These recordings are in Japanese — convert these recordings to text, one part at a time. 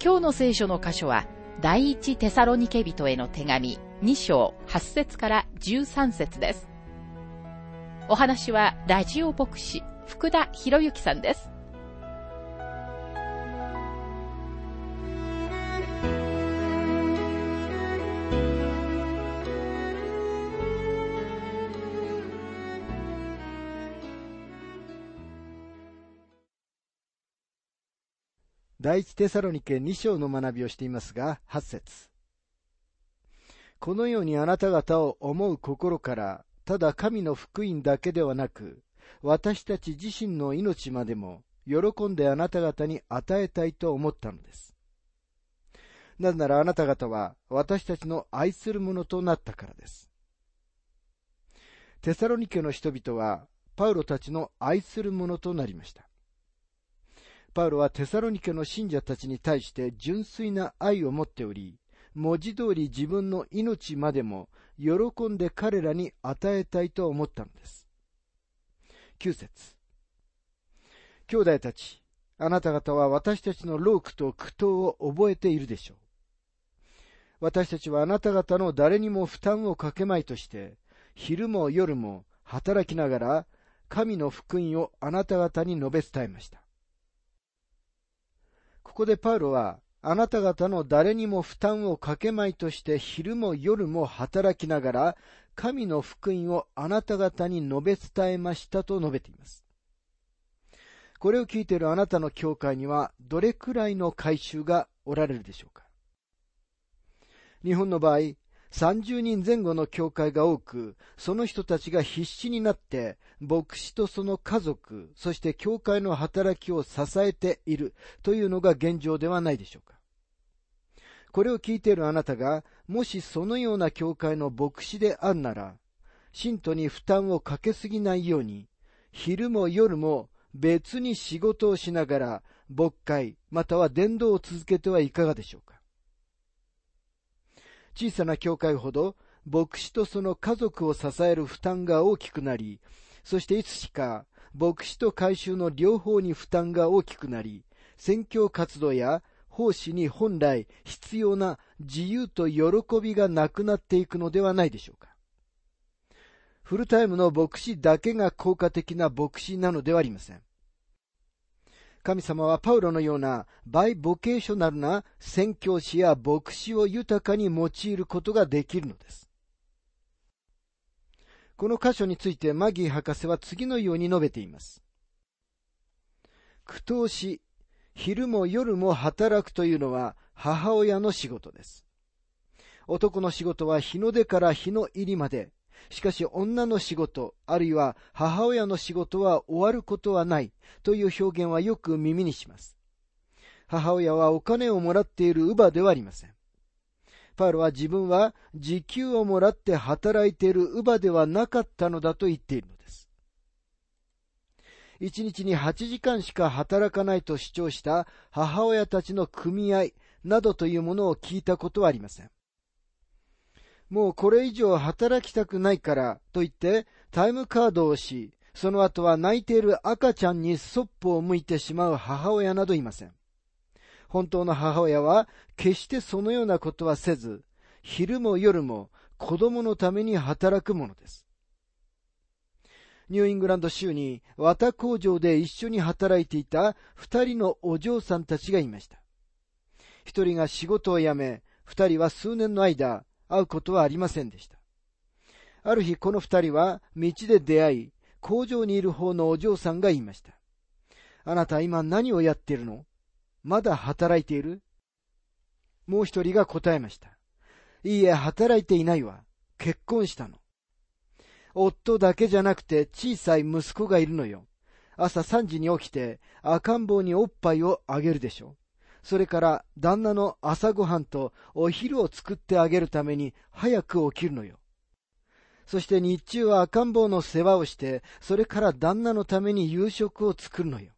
今日の聖書の箇所は、第一テサロニケ人への手紙2章8節から13節です。お話はラジオ牧師福田博之さんです。第一テサロニケ2章の学びをしていますが、8節このようにあなた方を思う心から、ただ神の福音だけではなく、私たち自身の命までも、喜んであなた方に与えたいと思ったのです。なぜならあなた方は私たちの愛するものとなったからです。テサロニケの人々は、パウロたちの愛するものとなりました。パウロはテサロニケの信者たちに対して純粋な愛を持っており、文字通り自分の命までも喜んで彼らに与えたいと思ったのです。9節兄弟たち、あなた方は私たちの労苦と苦闘を覚えているでしょう。私たちはあなた方の誰にも負担をかけまいとして、昼も夜も働きながら神の福音をあなた方に述べ伝えました。ここでパウロは、あなた方の誰にも負担をかけまいとして昼も夜も働きながら、神の福音をあなた方に述べ伝えましたと述べています。これを聞いているあなたの教会には、どれくらいの改宗がおられるでしょうか日本の場合、30人前後の教会が多く、その人たちが必死になって、牧師とその家族、そして教会の働きを支えているというのが現状ではないでしょうか。これを聞いているあなたが、もしそのような教会の牧師であるなら、信徒に負担をかけすぎないように、昼も夜も別に仕事をしながら、牧会、または伝道を続けてはいかがでしょうか。小さな教会ほど牧師とその家族を支える負担が大きくなり、そしていつしか牧師と改宗の両方に負担が大きくなり、宣教活動や奉仕に本来必要な自由と喜びがなくなっていくのではないでしょうか。フルタイムの牧師だけが効果的な牧師なのではありません。神様はパウロのようなバイボケーショナルな宣教師や牧師を豊かに用いることができるのです。この箇所についてマギー博士は次のように述べています。苦闘し、昼も夜も働くというのは母親の仕事です。男の仕事は日の出から日の入りまで、しかし女の仕事、あるいは母親の仕事は終わることはないという表現はよく耳にします。母親はお金をもらっている乳母ではありません。パウロは自分は時給をもらって働いている乳母ではなかったのだと言っているのです。一日に8時間しか働かないと主張した母親たちの組合などというものを聞いたことはありません。もうこれ以上働きたくないからと言ってタイムカードをし、その後は泣いている赤ちゃんにそっぽを向いてしまう母親などいません。本当の母親は決してそのようなことはせず、昼も夜も子供のために働くものです。ニューイングランド州に綿工場で一緒に働いていた二人のお嬢さんたちがいました。一人が仕事を辞め、二人は数年の間、会うことはありませんでした。ある日この二人は道で出会い、工場にいる方のお嬢さんが言いました。あなた今何をやっているの？まだ働いている？もう一人が答えました。いいえ、働いていないわ。結婚したの。夫だけじゃなくて小さい息子がいるのよ。朝3時に起きて赤ん坊におっぱいをあげるでしょ。それから旦那の朝ごはんとお昼を作ってあげるために早く起きるのよ。そして日中は赤ん坊の世話をして、それから旦那のために夕食を作るのよ。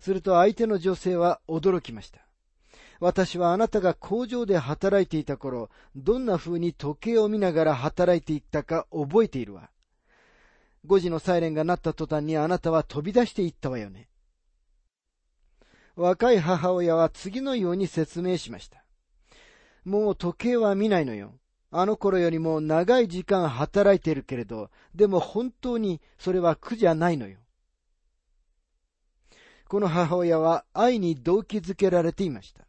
すると相手の女性は驚きました。私はあなたが工場で働いていた頃、どんな風に時計を見ながら働いていったか覚えているわ。5時のサイレンが鳴った途端にあなたは飛び出していったわよね。若い母親は次のように説明しました。もう時計は見ないのよ。あの頃よりも長い時間働いているけれど、でも本当にそれは苦じゃないのよ。この母親は愛に動機づけられていました。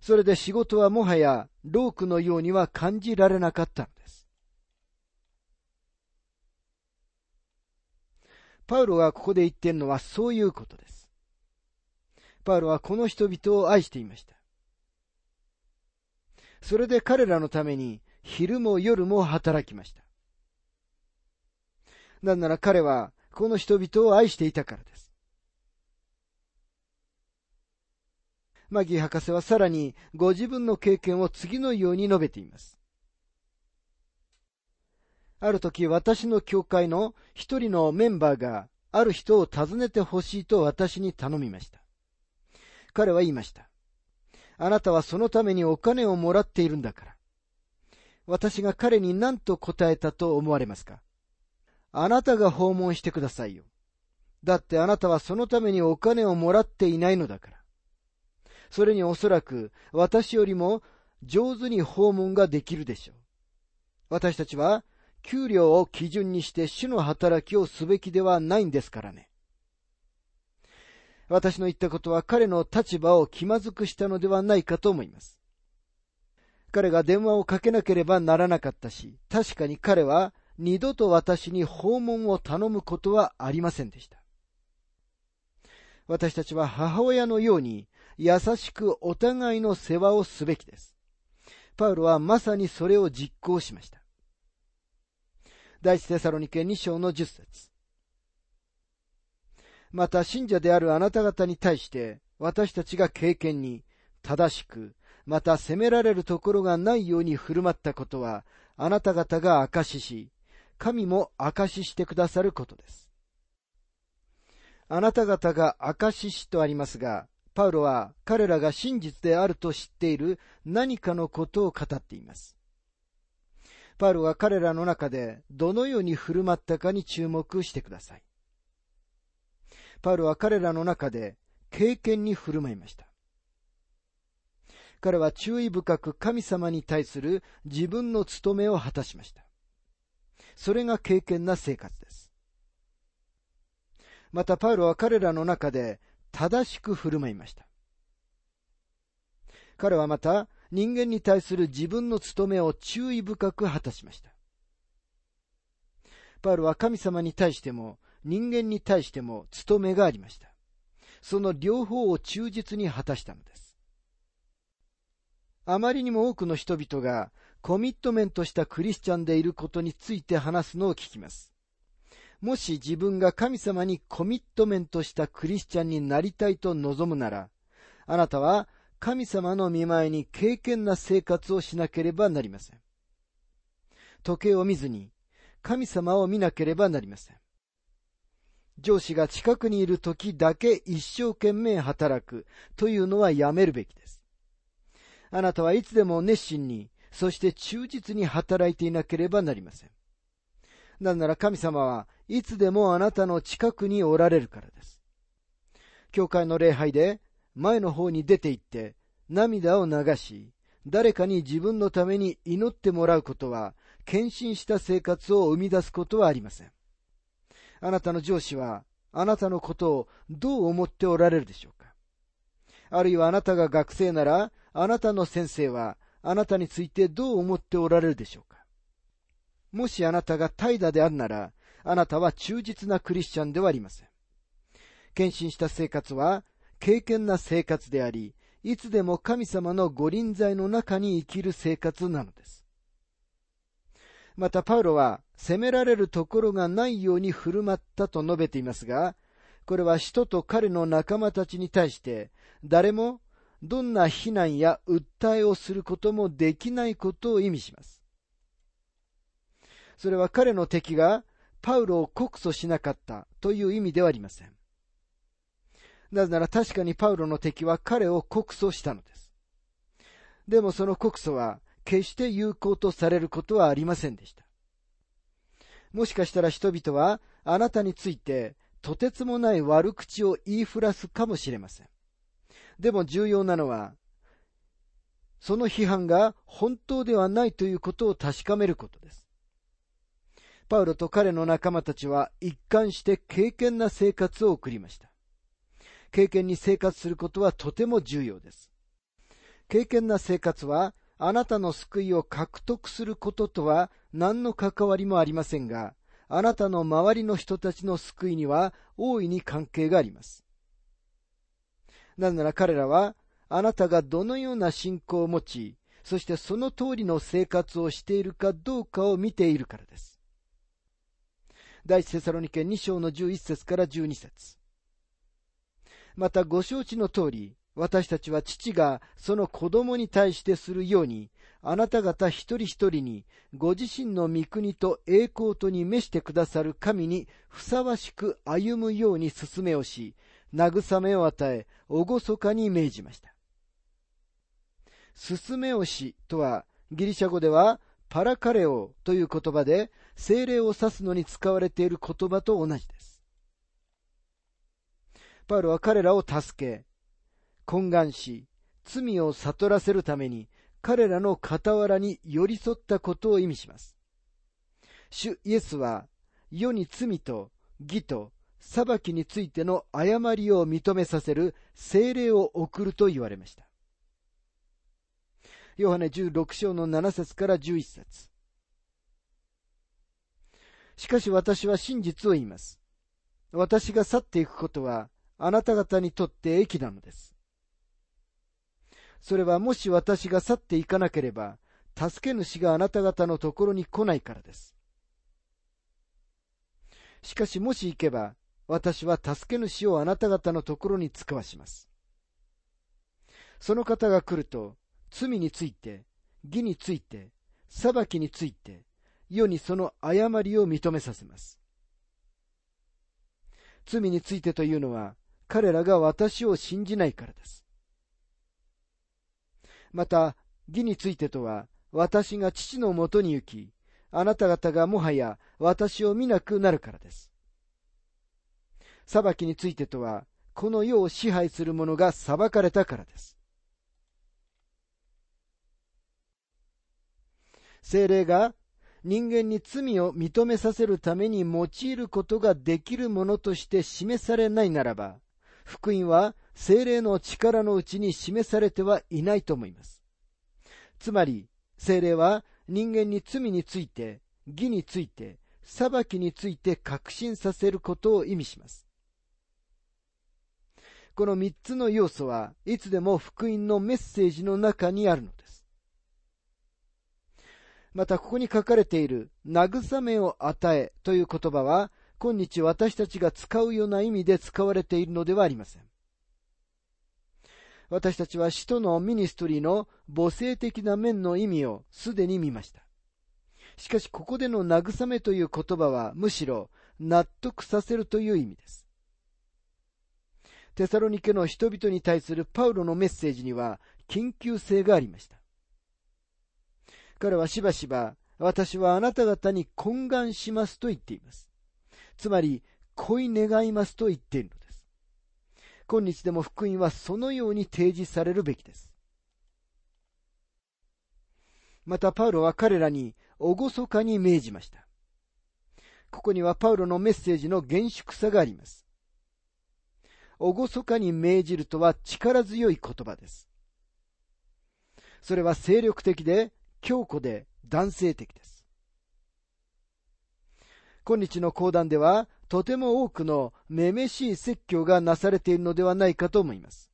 それで仕事はもはやロークのようには感じられなかったのです。パウロがここで言っているのはそういうことです。パウロはこの人々を愛していました。それで彼らのために昼も夜も働きました。なんなら彼はこの人々を愛していたからです。マギー博士はさらにご自分の経験を次のように述べています。ある時私の教会の一人のメンバーがある人を訪ねてほしいと私に頼みました。彼は言いました。あなたはそのためにお金をもらっているんだから。私が彼に何と答えたと思われますか？あなたが訪問してくださいよ。だってあなたはそのためにお金をもらっていないのだから。それにおそらく私よりも上手に訪問ができるでしょう。私たちは給料を基準にして主の働きをすべきではないんですからね。私の言ったことは彼の立場を気まずくしたのではないかと思います。彼が電話をかけなければならなかったし、確かに彼は二度と私に訪問を頼むことはありませんでした。私たちは母親のように優しくお互いの世話をすべきです。パウロはまさにそれを実行しました。第一テサロニケ2章の10節また信者であるあなた方に対して私たちが経験に正しく、また責められるところがないように振る舞ったことはあなた方が証しし、神も証ししてくださることです。あなた方が証ししとありますが、パウロは彼らが真実であると知っている何かのことを語っています。パウロが彼らの中でどのように振る舞ったかに注目してください。パウロは彼らの中で経験に振る舞いました。彼は注意深く神様に対する自分の務めを果たしました。それが経験な生活です。またパウロは彼らの中で正しく振る舞いました。彼はまた人間に対する自分の務めを注意深く果たしました。パウロは神様に対しても人間に対しても務めがありました。その両方を忠実に果たしたのです。あまりにも多くの人々がコミットメントしたクリスチャンでいることについて話すのを聞きます。もし自分が神様にコミットメントしたクリスチャンになりたいと望むなら、あなたは神様の見前に敬虔な生活をしなければなりません。時計を見ずに神様を見なければなりません。上司が近くにいる時だけ一生懸命働くというのはやめるべきです。あなたはいつでも熱心に、そして忠実に働いていなければなりません。なんなら神様はいつでもあなたの近くにおられるからです。教会の礼拝で前の方に出て行って涙を流し、誰かに自分のために祈ってもらうことは、献身した生活を生み出すことはありません。あなたの上司は、あなたのことをどう思っておられるでしょうか？あるいはあなたが学生なら、あなたの先生は、あなたについてどう思っておられるでしょうか？もしあなたが怠惰であるなら、あなたは忠実なクリスチャンではありません。献身した生活は、敬虔な生活であり、いつでも神様の御臨在の中に生きる生活なのです。またパウロは責められるところがないように振る舞ったと述べていますが、これは使徒と彼の仲間たちに対して、誰もどんな非難や訴えをすることもできないことを意味します。それは彼の敵がパウロを告訴しなかったという意味ではありません。なぜなら確かにパウロの敵は彼を告訴したのです。でもその告訴は決して有効とされることはありませんでした。もしかしたら人々はあなたについてとてつもない悪口を言いふらすかもしれません。でも重要なのは、その批判が本当ではないということを確かめることです。パウロと彼の仲間たちは一貫して敬虔な生活を送りました。敬虔に生活することはとても重要です。敬虔な生活はあなたの救いを獲得することとは何の関わりもありませんが、あなたの周りの人たちの救いには大いに関係があります。なぜなら彼らは、あなたがどのような信仰を持ち、そしてその通りの生活をしているかどうかを見ているからです。第一セサロニケ2章の11節から12節またご承知の通り、私たちは父がその子供に対してするように、あなた方一人一人に、ご自身の御国と栄光とに召してくださる神にふさわしく歩むように進めをし、慰めを与え、厳かに命じました。進めをしとは、ギリシャ語では、パラカレオという言葉で、精霊を指すのに使われている言葉と同じです。パウロは彼らを助け、懇願し、罪を悟らせるために、彼らの傍らに寄り添ったことを意味します。主イエスは、世に罪と義と裁きについての誤りを認めさせる精霊を送ると言われました。ヨハネ16章の7節から11節しかし私は真実を言います。私が去っていくことはあなた方にとって益なのです。それはもし私が去っていかなければ、助け主があなた方のところに来ないからです。しかしもし行けば、私は助け主をあなた方のところに使わします。その方が来ると、罪について、義について、裁きについて、世にその誤りを認めさせます。罪についてというのは、彼らが私を信じないからです。また、義についてとは、私が父のもとに行き、あなた方がもはや私を見なくなるからです。裁きについてとは、この世を支配する者が裁かれたからです。精霊が人間に罪を認めさせるために用いることができるものとして示されないならば、福音は精霊の力のうちに示されてはいないと思います。つまり、精霊は人間に罪について、義について、裁きについて確信させることを意味します。この三つの要素はいつでも福音のメッセージの中にあるのです。またここに書かれている慰めを与えという言葉は今日私たちが使うような意味で使われているのではありません。私たちは使徒のミニストリーの母性的な面の意味をすでに見ました。しかしここでの慰めという言葉はむしろ納得させるという意味です。テサロニケの人々に対するパウロのメッセージには緊急性がありました。彼はしばしば、私はあなた方に懇願しますと言っています。つまり、恋願いますと言っているのです。今日でも福音はそのように提示されるべきです。また、パウロは彼らに厳かに命じました。ここにはパウロのメッセージの厳粛さがあります。厳かに命じるとは力強い言葉です。それは精力的で強固で男性的です。今日の講談ではとても多くのめめしい説教がなされているのではないかと思います。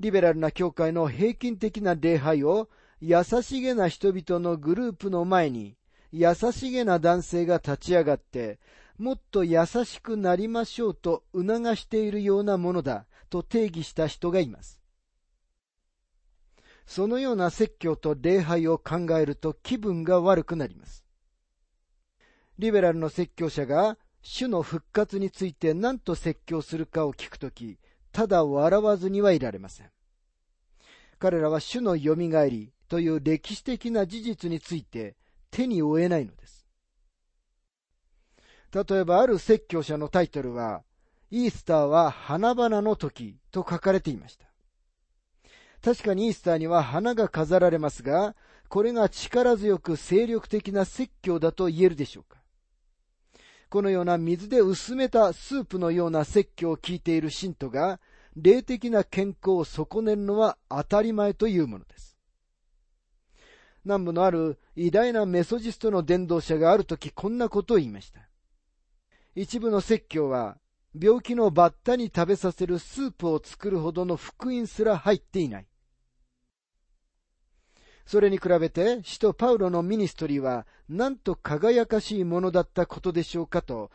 リベラルな教会の平均的な礼拝を優しげな人々のグループの前に優しげな男性が立ち上がってもっと優しくなりましょうと促しているようなものだと定義した人がいます。そのような説教と礼拝を考えると気分が悪くなります。リベラルの説教者が主の復活について何と説教するかを聞くとき、ただ笑わずにはいられません。彼らは主の蘇りという歴史的な事実について手に負えないのです。例えばある説教者のタイトルは、イースターは花々の時と書かれていました。確かにイースターには花が飾られますが、これが力強く精力的な説教だと言えるでしょうかこのような水で薄めたスープのような説教を聞いている信徒が、霊的な健康を損ねるのは当たり前というものです。南部のある偉大なメソジストの伝道者がある時こんなことを言いました。一部の説教は、病気のバッタに食べさせるスープを作るほどの福音すら入っていない。それに比べて、使徒パウロのミニストリーは、なんと輝かしいものだったことでしょうかと、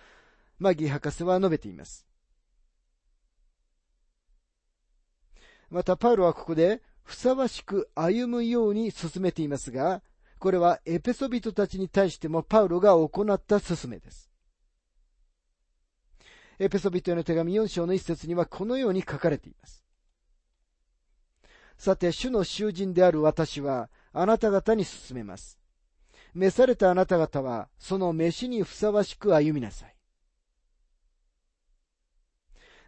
マギー博士は述べています。また、パウロはここで、ふさわしく歩むように進めていますが、これはエペソビトたちに対してもパウロが行った進めです。エペソビトへの手紙4章の一節にはこのように書かれています。さて、主の囚人である私は、あなた方に進めます。召されたあなた方は、その飯にふさわしく歩みなさい。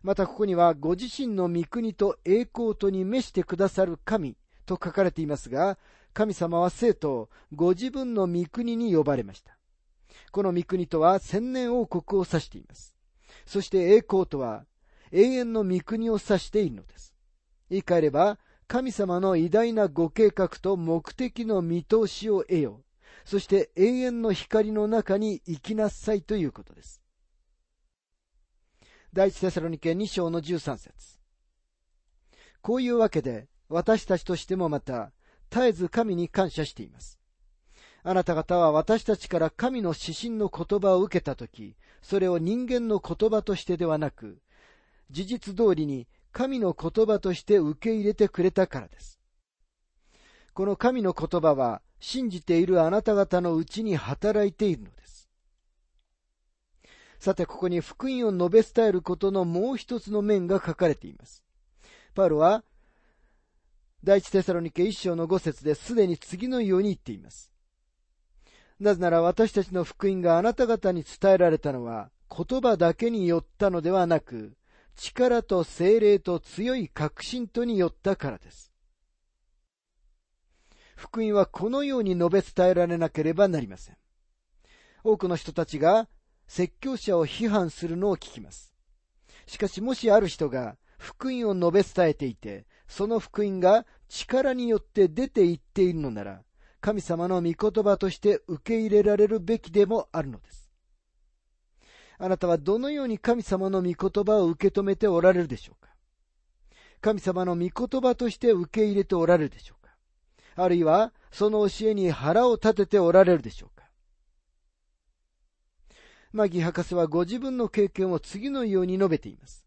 またここには、ご自身の御国と栄光とに召してくださる神と書かれていますが、神様は生徒をご自分の御国に呼ばれました。この御国とは千年王国を指しています。そして栄光とは永遠の御国を指しているのです。言い換えれば、神様の偉大なご計画と目的の見通しを得よ。そして永遠の光の中に生きなさいということです。第一テサロニケ2章の13節こういうわけで、私たちとしてもまた、絶えず神に感謝しています。あなた方は私たちから神の指針の言葉を受けたとき、それを人間の言葉としてではなく、事実通りに神の言葉として受け入れてくれたからです。この神の言葉は信じているあなた方のうちに働いているのです。さて、ここに福音を述べ伝えることのもう一つの面が書かれています。パウロは、第一テサロニケ一章の五節ですでに次のように言っています。なぜなら私たちの福音があなた方に伝えられたのは言葉だけによったのではなく、力と精霊と強い確信とによったからです。福音はこのように述べ伝えられなければなりません。多くの人たちが説教者を批判するのを聞きます。しかしもしある人が福音を述べ伝えていて、その福音が力によって出ていっているのなら、神様の御言葉として受け入れられるべきでもあるのです。あなたはどのように神様の御言葉を受け止めておられるでしょうか？神様の御言葉として受け入れておられるでしょうか？あるいは、その教えに腹を立てておられるでしょうか？マギ博士はご自分の経験を次のように述べています。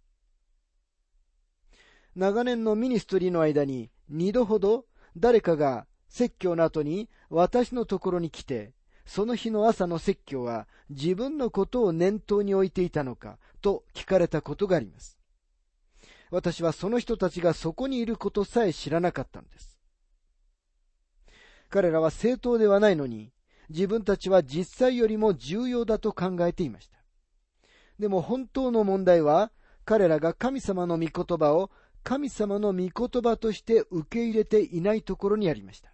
長年のミニストリーの間に二度ほど誰かが説教の後に私のところに来て、その日の朝の説教は自分のことを念頭に置いていたのかと聞かれたことがあります。私はその人たちがそこにいることさえ知らなかったのです。彼らは正当ではないのに、自分たちは実際よりも重要だと考えていました。でも本当の問題は、彼らが神様の御言葉を神様の御言葉として受け入れていないところにありました。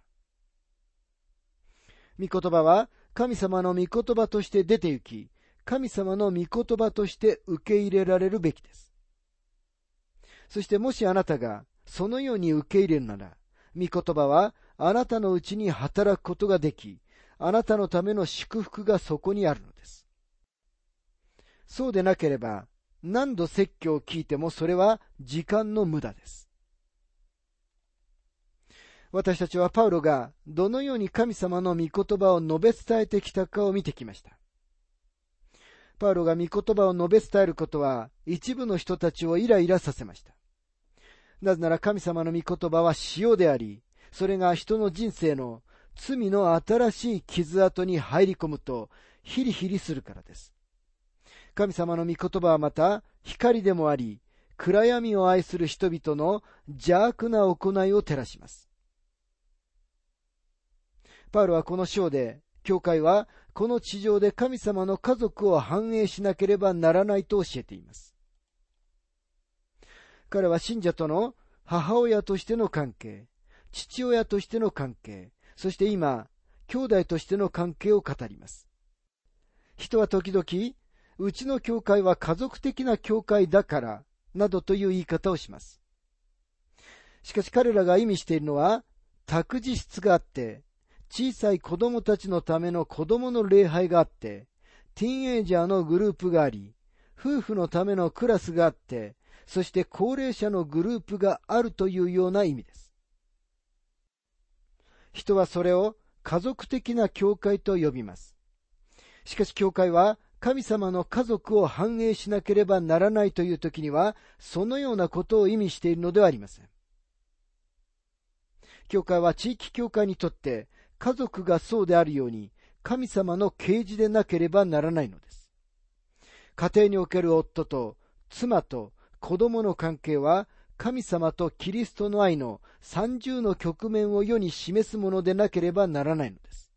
御言葉は神様の御言葉として出て行き、神様の御言葉として受け入れられるべきです。そしてもしあなたがそのように受け入れるなら、御言葉はあなたのうちに働くことができ、あなたのための祝福がそこにあるのです。そうでなければ、何度説教を聞いてもそれは時間の無駄です。私たちはパウロがどのように神様の御言葉を述べ伝えてきたかを見てきました。パウロが御言葉を述べ伝えることは一部の人たちをイライラさせました。なぜなら神様の御言葉は塩であり、それが人の人生の罪の新しい傷跡に入り込むとヒリヒリするからです。神様の御言葉はまた光でもあり、暗闇を愛する人々の邪悪な行いを照らします。パウロはこの章で、教会はこの地上で神様の家族を繁栄しなければならないと教えています。彼は信者との母親としての関係、父親としての関係、そして今、兄弟としての関係を語ります。人は時々、うちの教会は家族的な教会だから、などという言い方をします。しかし彼らが意味しているのは、託児室があって、小さい子供たちのための子供の礼拝があって、ティーンエイジャーのグループがあり、夫婦のためのクラスがあって、そして高齢者のグループがあるというような意味です。人はそれを家族的な教会と呼びます。しかし教会は神様の家族を反映しなければならないという時には、そのようなことを意味しているのではありません。教会は地域教会にとって家族がそうであるように、神様の啓示でなければならないのです。家庭における夫と妻と子供の関係は、神様とキリストの愛の三重の局面を世に示すものでなければならないのです。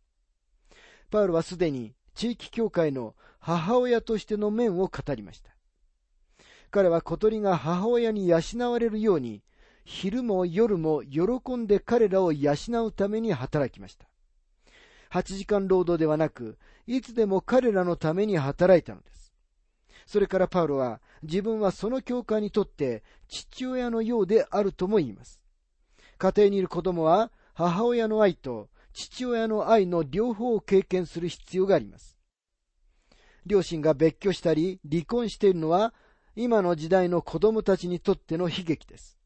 パウロはすでに地域教会の母親としての面を語りました。彼は小鳥が母親に養われるように、昼も夜も喜んで彼らを養うために働きました。8時間労働ではなく、いつでも彼らのために働いたのです。それからパウロは、自分はその教会にとって父親のようであるとも言います。家庭にいる子供は母親の愛と父親の愛の両方を経験する必要があります。両親が別居したり離婚しているのは今の時代の子供たちにとっての悲劇です。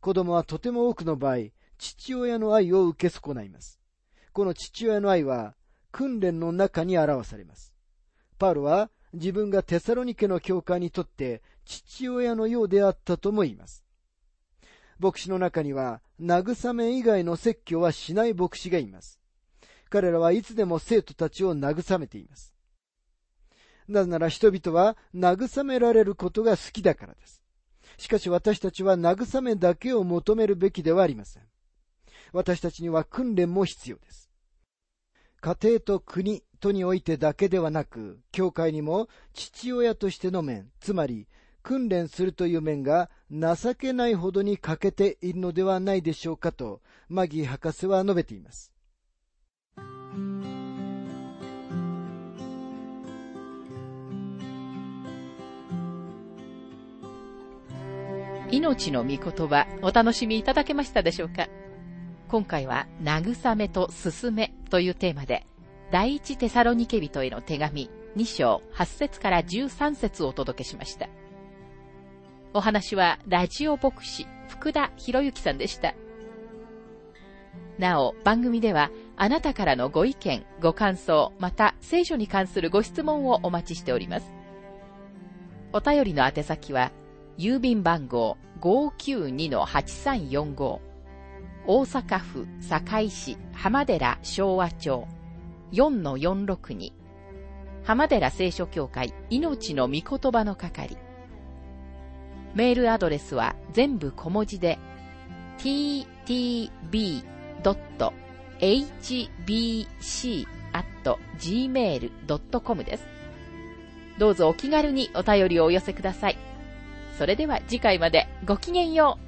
子供はとても多くの場合、父親の愛を受け損ないます。この父親の愛は訓練の中に表されます。パウロは自分がテサロニケの教会にとって父親のようであったとも言います。牧師の中には慰め以外の説教はしない牧師がいます。彼らはいつでも生徒たちを慰めています。なぜなら人々は慰められることが好きだからです。しかし私たちは慰めだけを求めるべきではありません。私たちには訓練も必要です。家庭と国とにおいてだけではなく、教会にも父親としての面、つまり訓練するという面が情けないほどに欠けているのではないでしょうかと、マギー博士は述べています。命の御言葉、お楽しみいただけましたでしょうか？今回は、慰めと進めというテーマで、第一テサロニケ人への手紙2章8節から13節をお届けしました。お話は、ラジオ牧師、福田博之さんでした。なお、番組では、あなたからのご意見、ご感想、また聖書に関するご質問をお待ちしております。お便りの宛先は、郵便番号592-8345大阪府堺市浜寺昭和町4-462浜寺聖書協会命の御言葉の係メールアドレスは全部小文字で ttb.hbc.gmail.com です。どうぞお気軽にお便りをお寄せください。それでは次回までごきげんよう。